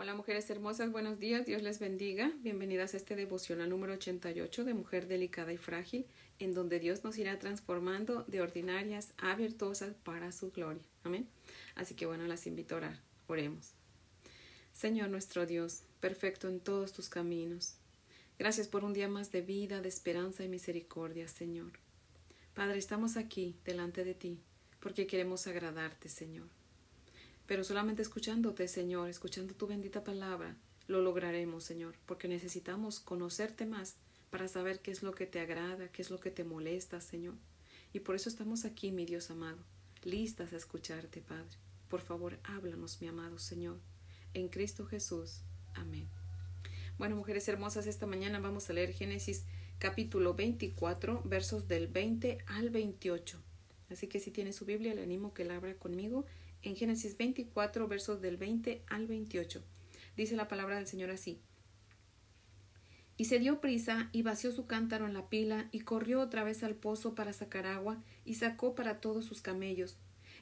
Hola mujeres hermosas, buenos días, Dios les bendiga. Bienvenidas a este devocional número 88 de Mujer Delicada y Frágil, en donde Dios nos irá transformando de ordinarias a virtuosas para su gloria. Amén. Así que bueno, las invito a orar. Oremos. Señor nuestro Dios, perfecto en todos tus caminos. Gracias por un día más de vida, de esperanza y misericordia, Señor. Padre, estamos aquí delante de ti porque queremos agradarte, Señor. Pero solamente escuchándote, Señor, escuchando tu bendita palabra, lo lograremos, Señor, porque necesitamos conocerte más para saber qué es lo que te agrada, qué es lo que te molesta, Señor. Y por eso estamos aquí, mi Dios amado, listas a escucharte, Padre. Por favor, háblanos, mi amado Señor. En Cristo Jesús. Amén. Bueno, mujeres hermosas, esta mañana vamos a leer Génesis capítulo 24, versos del 20 al 28. Así que si tiene su Biblia, le animo que la abra conmigo en Génesis 24, versos del 20 al 28. Dice la palabra del Señor así. Y se dio prisa y vació su cántaro en la pila y corrió otra vez al pozo para sacar agua y sacó para todos sus camellos.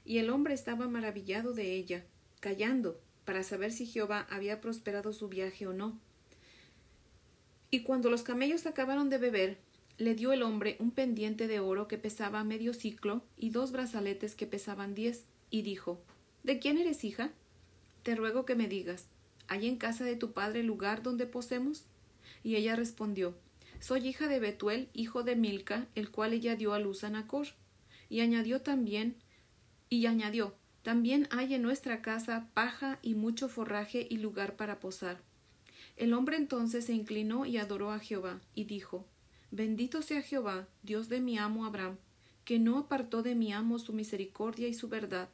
Y el hombre estaba maravillado de ella, callando, para saber si Jehová había prosperado su viaje o no. Y cuando los camellos acabaron de beber, le dio el hombre un pendiente de oro que pesaba medio ciclo y dos brazaletes que pesaban diez y dijo ¿De quién eres hija? Te ruego que me digas ¿Hay en casa de tu padre lugar donde posemos? Y ella respondió Soy hija de Betuel, hijo de Milca, el cual ella dio a luz a Nacor. Y añadió también, y añadió, también hay en nuestra casa paja y mucho forraje y lugar para posar. El hombre entonces se inclinó y adoró a Jehová, y dijo, Bendito sea Jehová, Dios de mi amo Abraham, que no apartó de mi amo su misericordia y su verdad,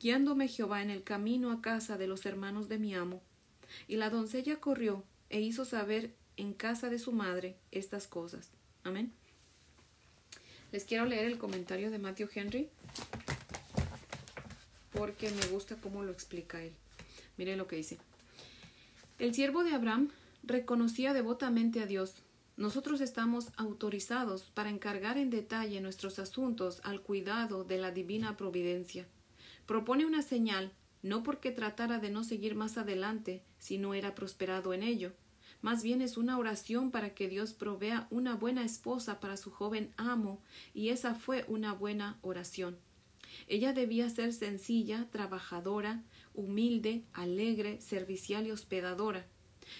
guiándome Jehová en el camino a casa de los hermanos de mi amo. Y la doncella corrió e hizo saber en casa de su madre estas cosas. Amén. Les quiero leer el comentario de Matthew Henry porque me gusta cómo lo explica él. Miren lo que dice. El siervo de Abraham reconocía devotamente a Dios. Nosotros estamos autorizados para encargar en detalle nuestros asuntos al cuidado de la divina providencia. Propone una señal, no porque tratara de no seguir más adelante si no era prosperado en ello. Más bien es una oración para que Dios provea una buena esposa para su joven amo, y esa fue una buena oración. Ella debía ser sencilla, trabajadora, humilde, alegre, servicial y hospedadora.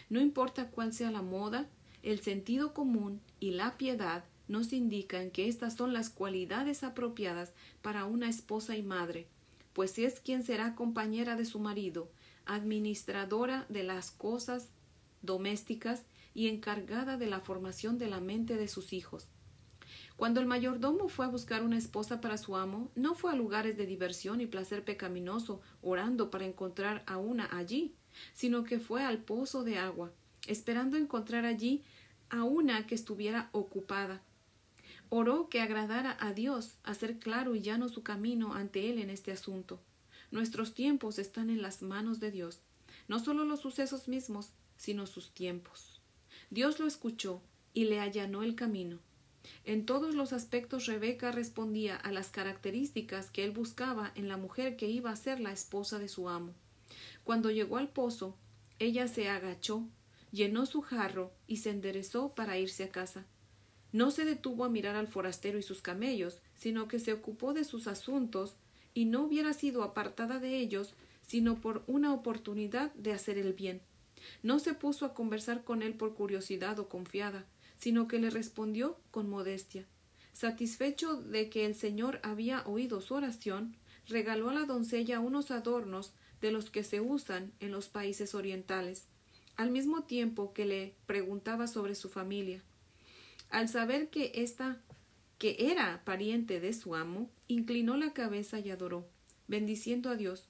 No importa cuál sea la moda, el sentido común y la piedad nos indican que estas son las cualidades apropiadas para una esposa y madre pues es quien será compañera de su marido, administradora de las cosas domésticas y encargada de la formación de la mente de sus hijos. Cuando el mayordomo fue a buscar una esposa para su amo, no fue a lugares de diversión y placer pecaminoso orando para encontrar a una allí, sino que fue al pozo de agua, esperando encontrar allí a una que estuviera ocupada, Oró que agradara a Dios hacer claro y llano su camino ante Él en este asunto. Nuestros tiempos están en las manos de Dios, no solo los sucesos mismos, sino sus tiempos. Dios lo escuchó y le allanó el camino. En todos los aspectos Rebeca respondía a las características que él buscaba en la mujer que iba a ser la esposa de su amo. Cuando llegó al pozo, ella se agachó, llenó su jarro y se enderezó para irse a casa. No se detuvo a mirar al forastero y sus camellos, sino que se ocupó de sus asuntos y no hubiera sido apartada de ellos sino por una oportunidad de hacer el bien. No se puso a conversar con él por curiosidad o confiada, sino que le respondió con modestia. Satisfecho de que el Señor había oído su oración, regaló a la doncella unos adornos de los que se usan en los países orientales, al mismo tiempo que le preguntaba sobre su familia. Al saber que ésta que era pariente de su amo, inclinó la cabeza y adoró, bendiciendo a Dios.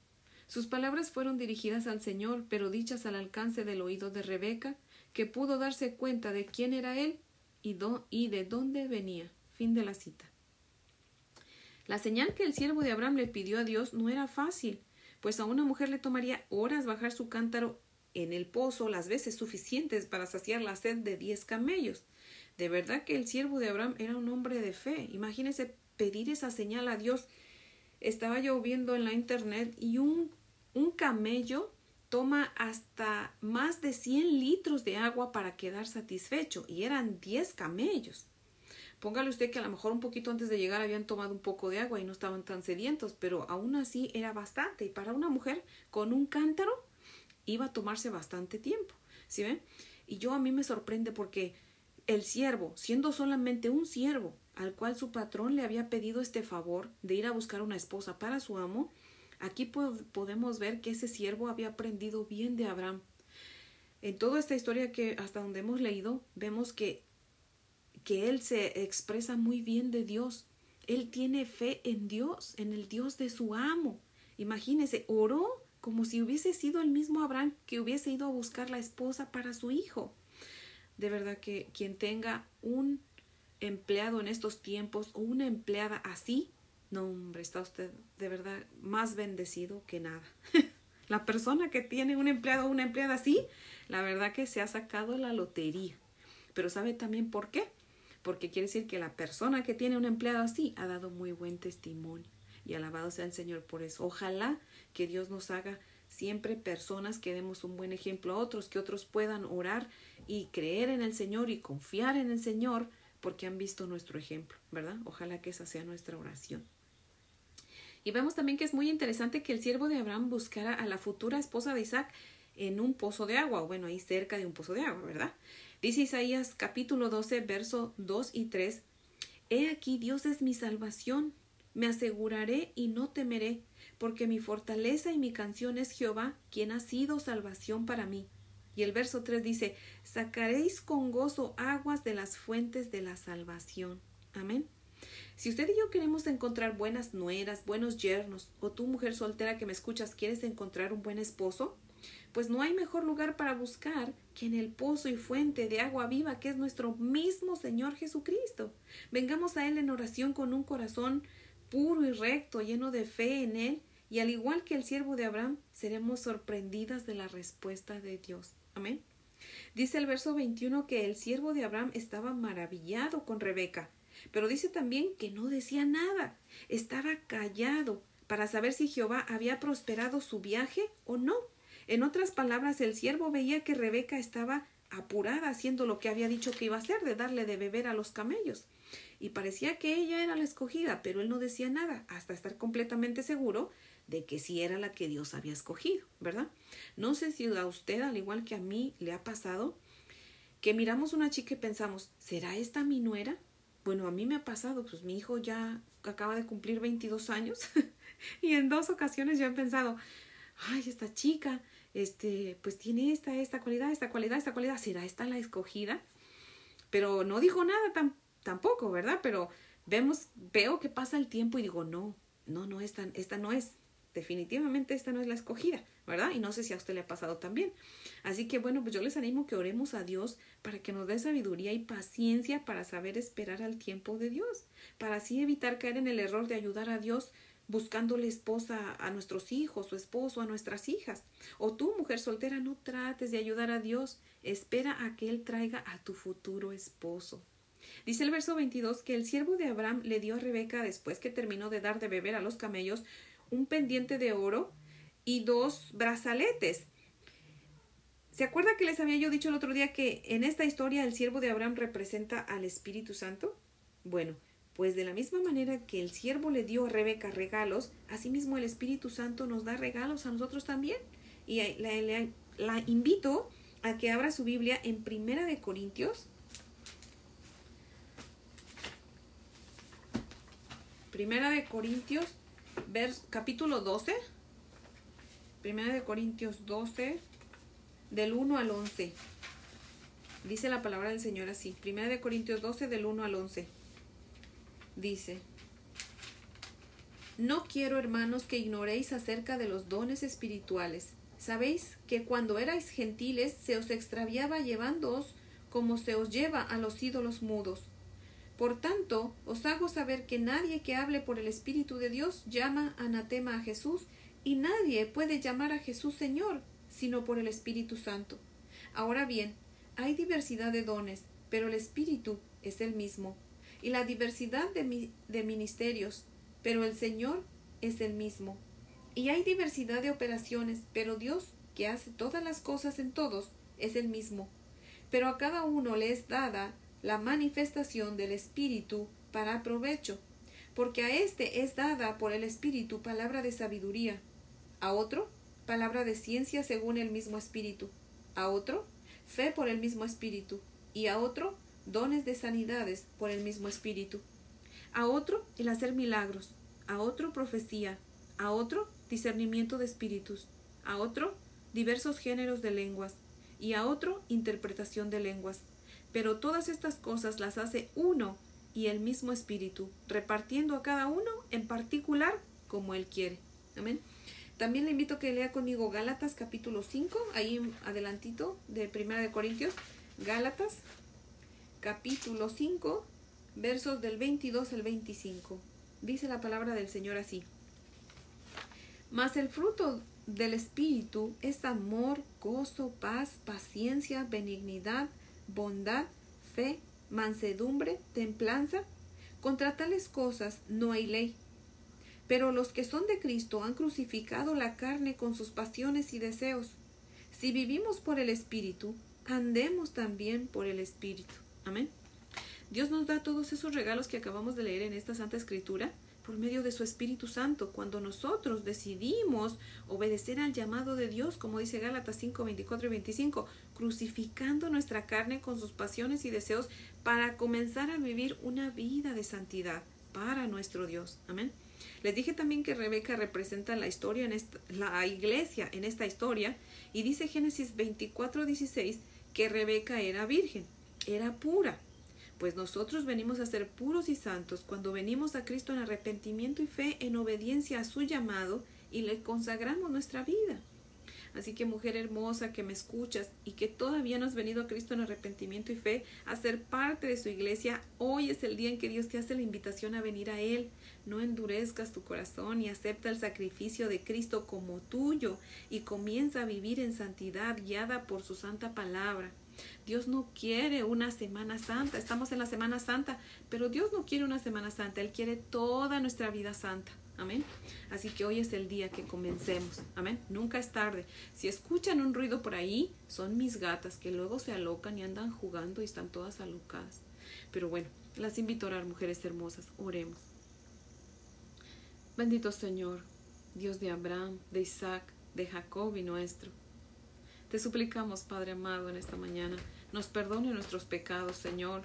Sus palabras fueron dirigidas al Señor, pero dichas al alcance del oído de Rebeca, que pudo darse cuenta de quién era él y, y de dónde venía. Fin de la cita. La señal que el siervo de Abraham le pidió a Dios no era fácil, pues a una mujer le tomaría horas bajar su cántaro en el pozo las veces suficientes para saciar la sed de diez camellos. De verdad que el siervo de Abraham era un hombre de fe. Imagínese pedir esa señal a Dios. Estaba yo viendo en la internet y un, un camello toma hasta más de 100 litros de agua para quedar satisfecho y eran 10 camellos. Póngale usted que a lo mejor un poquito antes de llegar habían tomado un poco de agua y no estaban tan sedientos, pero aún así era bastante. Y para una mujer con un cántaro iba a tomarse bastante tiempo. ¿Sí ven? Y yo a mí me sorprende porque el siervo, siendo solamente un siervo, al cual su patrón le había pedido este favor de ir a buscar una esposa para su amo, aquí podemos ver que ese siervo había aprendido bien de Abraham. En toda esta historia que hasta donde hemos leído, vemos que, que él se expresa muy bien de Dios. Él tiene fe en Dios, en el Dios de su amo. Imagínese, oró como si hubiese sido el mismo Abraham que hubiese ido a buscar la esposa para su hijo. De verdad que quien tenga un empleado en estos tiempos o una empleada así, no, hombre, está usted de verdad más bendecido que nada. la persona que tiene un empleado o una empleada así, la verdad que se ha sacado la lotería. Pero ¿sabe también por qué? Porque quiere decir que la persona que tiene un empleado así ha dado muy buen testimonio. Y alabado sea el Señor por eso. Ojalá que Dios nos haga siempre personas que demos un buen ejemplo a otros, que otros puedan orar y creer en el Señor y confiar en el Señor porque han visto nuestro ejemplo, ¿verdad? Ojalá que esa sea nuestra oración. Y vemos también que es muy interesante que el siervo de Abraham buscara a la futura esposa de Isaac en un pozo de agua, o bueno, ahí cerca de un pozo de agua, ¿verdad? Dice Isaías capítulo 12, verso 2 y 3, He aquí Dios es mi salvación, me aseguraré y no temeré, porque mi fortaleza y mi canción es Jehová, quien ha sido salvación para mí. Y el verso 3 dice, sacaréis con gozo aguas de las fuentes de la salvación. Amén. Si usted y yo queremos encontrar buenas nueras, buenos yernos, o tú mujer soltera que me escuchas quieres encontrar un buen esposo, pues no hay mejor lugar para buscar que en el pozo y fuente de agua viva que es nuestro mismo Señor Jesucristo. Vengamos a Él en oración con un corazón puro y recto, lleno de fe en Él, y al igual que el siervo de Abraham, seremos sorprendidas de la respuesta de Dios. Amén. Dice el verso 21 que el siervo de Abraham estaba maravillado con Rebeca, pero dice también que no decía nada, estaba callado para saber si Jehová había prosperado su viaje o no. En otras palabras, el siervo veía que Rebeca estaba apurada haciendo lo que había dicho que iba a hacer, de darle de beber a los camellos y parecía que ella era la escogida, pero él no decía nada hasta estar completamente seguro de que sí era la que Dios había escogido, ¿verdad? No sé si a usted, al igual que a mí, le ha pasado que miramos una chica y pensamos, ¿será esta mi nuera? Bueno, a mí me ha pasado, pues mi hijo ya acaba de cumplir 22 años y en dos ocasiones yo he pensado, ay, esta chica, este, pues tiene esta, esta cualidad, esta cualidad, esta cualidad, ¿será esta la escogida? Pero no dijo nada tan tampoco, ¿verdad? Pero vemos, veo que pasa el tiempo y digo, no, no, no, esta, esta no es, definitivamente esta no es la escogida, ¿verdad? Y no sé si a usted le ha pasado también. Así que bueno, pues yo les animo que oremos a Dios para que nos dé sabiduría y paciencia para saber esperar al tiempo de Dios, para así evitar caer en el error de ayudar a Dios buscándole esposa a nuestros hijos o esposo a nuestras hijas. O tú, mujer soltera, no trates de ayudar a Dios, espera a que Él traiga a tu futuro esposo. Dice el verso 22 que el siervo de Abraham le dio a Rebeca, después que terminó de dar de beber a los camellos, un pendiente de oro y dos brazaletes. ¿Se acuerda que les había yo dicho el otro día que en esta historia el siervo de Abraham representa al Espíritu Santo? Bueno, pues de la misma manera que el siervo le dio a Rebeca regalos, asimismo el Espíritu Santo nos da regalos a nosotros también. Y la, invito a que abra su Biblia en Primera de Corintios Primera de Corintios, capítulo 12. Primera de Corintios 12, del 1 al 11. Dice la palabra del Señor así. Primera de Corintios 12, del 1 al 11. Dice, No quiero, hermanos, que ignoréis acerca de los dones espirituales. Sabéis que cuando erais gentiles se os extraviaba llevándoos como se os lleva a los ídolos mudos por tanto, os hago saber que nadie que hable por el Espíritu de Dios llama anatema a Jesús, y nadie puede llamar a Jesús Señor, sino por el Espíritu Santo. Ahora bien, hay diversidad de dones, pero el Espíritu es el mismo, y la diversidad de, de ministerios, pero el Señor es el mismo. Y hay diversidad de operaciones, pero Dios que hace todas las cosas en todos, es el mismo. Pero a cada uno le es dada la manifestación del Espíritu para provecho, porque a éste es dada por el Espíritu palabra de sabiduría, a otro palabra de ciencia según el mismo Espíritu, a otro fe por el mismo Espíritu, y a otro dones de sanidades por el mismo Espíritu, a otro el hacer milagros, a otro profecía, a otro discernimiento de espíritus, a otro diversos géneros de lenguas, y a otro interpretación de lenguas. Pero todas estas cosas las hace uno y el mismo Espíritu, repartiendo a cada uno en particular como Él quiere. Amén. También le invito a que lea conmigo Gálatas capítulo 5, ahí adelantito de Primera de Corintios, Gálatas capítulo 5, versos del 22 al 25. Dice la palabra del Señor así. Mas el fruto del Espíritu es amor, gozo, paz, paciencia, benignidad, bondad, fe, mansedumbre, templanza. Contra tales cosas no hay ley. Pero los que son de Cristo han crucificado la carne con sus pasiones y deseos. Si vivimos por el Espíritu, andemos también por el Espíritu. Amén. Dios nos da todos esos regalos que acabamos de leer en esta Santa Escritura por medio de su Espíritu Santo, cuando nosotros decidimos obedecer al llamado de Dios, como dice Gálatas 5, 24 y 25, crucificando nuestra carne con sus pasiones y deseos para comenzar a vivir una vida de santidad para nuestro Dios. Amén. Les dije también que Rebeca representa la historia en esta, la iglesia en esta historia y dice Génesis 24, 16 que Rebeca era virgen, era pura pues nosotros venimos a ser puros y santos cuando venimos a Cristo en arrepentimiento y fe, en obediencia a su llamado y le consagramos nuestra vida. Así que mujer hermosa que me escuchas y que todavía no has venido a Cristo en arrepentimiento y fe a ser parte de su iglesia, hoy es el día en que Dios te hace la invitación a venir a Él. No endurezcas tu corazón y acepta el sacrificio de Cristo como tuyo y comienza a vivir en santidad guiada por su santa palabra. Dios no quiere una Semana Santa, estamos en la Semana Santa, pero Dios no quiere una Semana Santa, Él quiere toda nuestra vida santa. Amén. Así que hoy es el día que comencemos. Amén. Nunca es tarde. Si escuchan un ruido por ahí, son mis gatas que luego se alocan y andan jugando y están todas alocadas. Pero bueno, las invito a orar, mujeres hermosas. Oremos. Bendito Señor, Dios de Abraham, de Isaac, de Jacob y nuestro. Te suplicamos, Padre amado, en esta mañana, nos perdone nuestros pecados, Señor,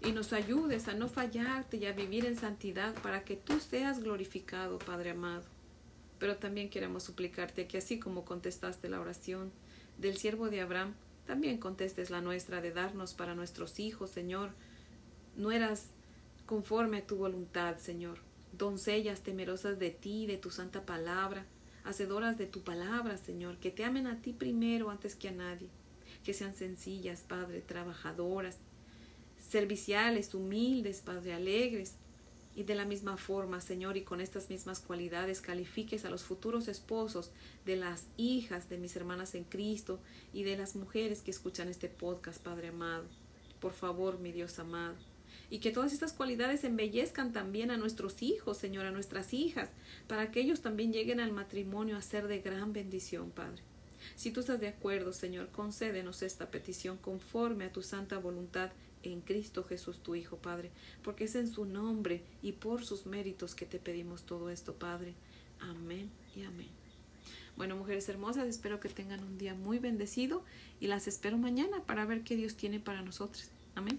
y nos ayudes a no fallarte y a vivir en santidad para que tú seas glorificado, Padre amado. Pero también queremos suplicarte que así como contestaste la oración del siervo de Abraham, también contestes la nuestra de darnos para nuestros hijos, Señor. No eras conforme a tu voluntad, Señor. Doncellas temerosas de ti, de tu santa palabra, hacedoras de tu palabra, Señor, que te amen a ti primero antes que a nadie, que sean sencillas, Padre, trabajadoras, serviciales, humildes, Padre, alegres. Y de la misma forma, Señor, y con estas mismas cualidades, califiques a los futuros esposos de las hijas de mis hermanas en Cristo y de las mujeres que escuchan este podcast, Padre amado. Por favor, mi Dios amado y que todas estas cualidades embellezcan también a nuestros hijos, Señor, a nuestras hijas, para que ellos también lleguen al matrimonio a ser de gran bendición, Padre. Si tú estás de acuerdo, Señor, concédenos esta petición conforme a tu santa voluntad en Cristo Jesús, tu Hijo, Padre, porque es en su nombre y por sus méritos que te pedimos todo esto, Padre. Amén y amén. Bueno, mujeres hermosas, espero que tengan un día muy bendecido y las espero mañana para ver qué Dios tiene para nosotros. Amén.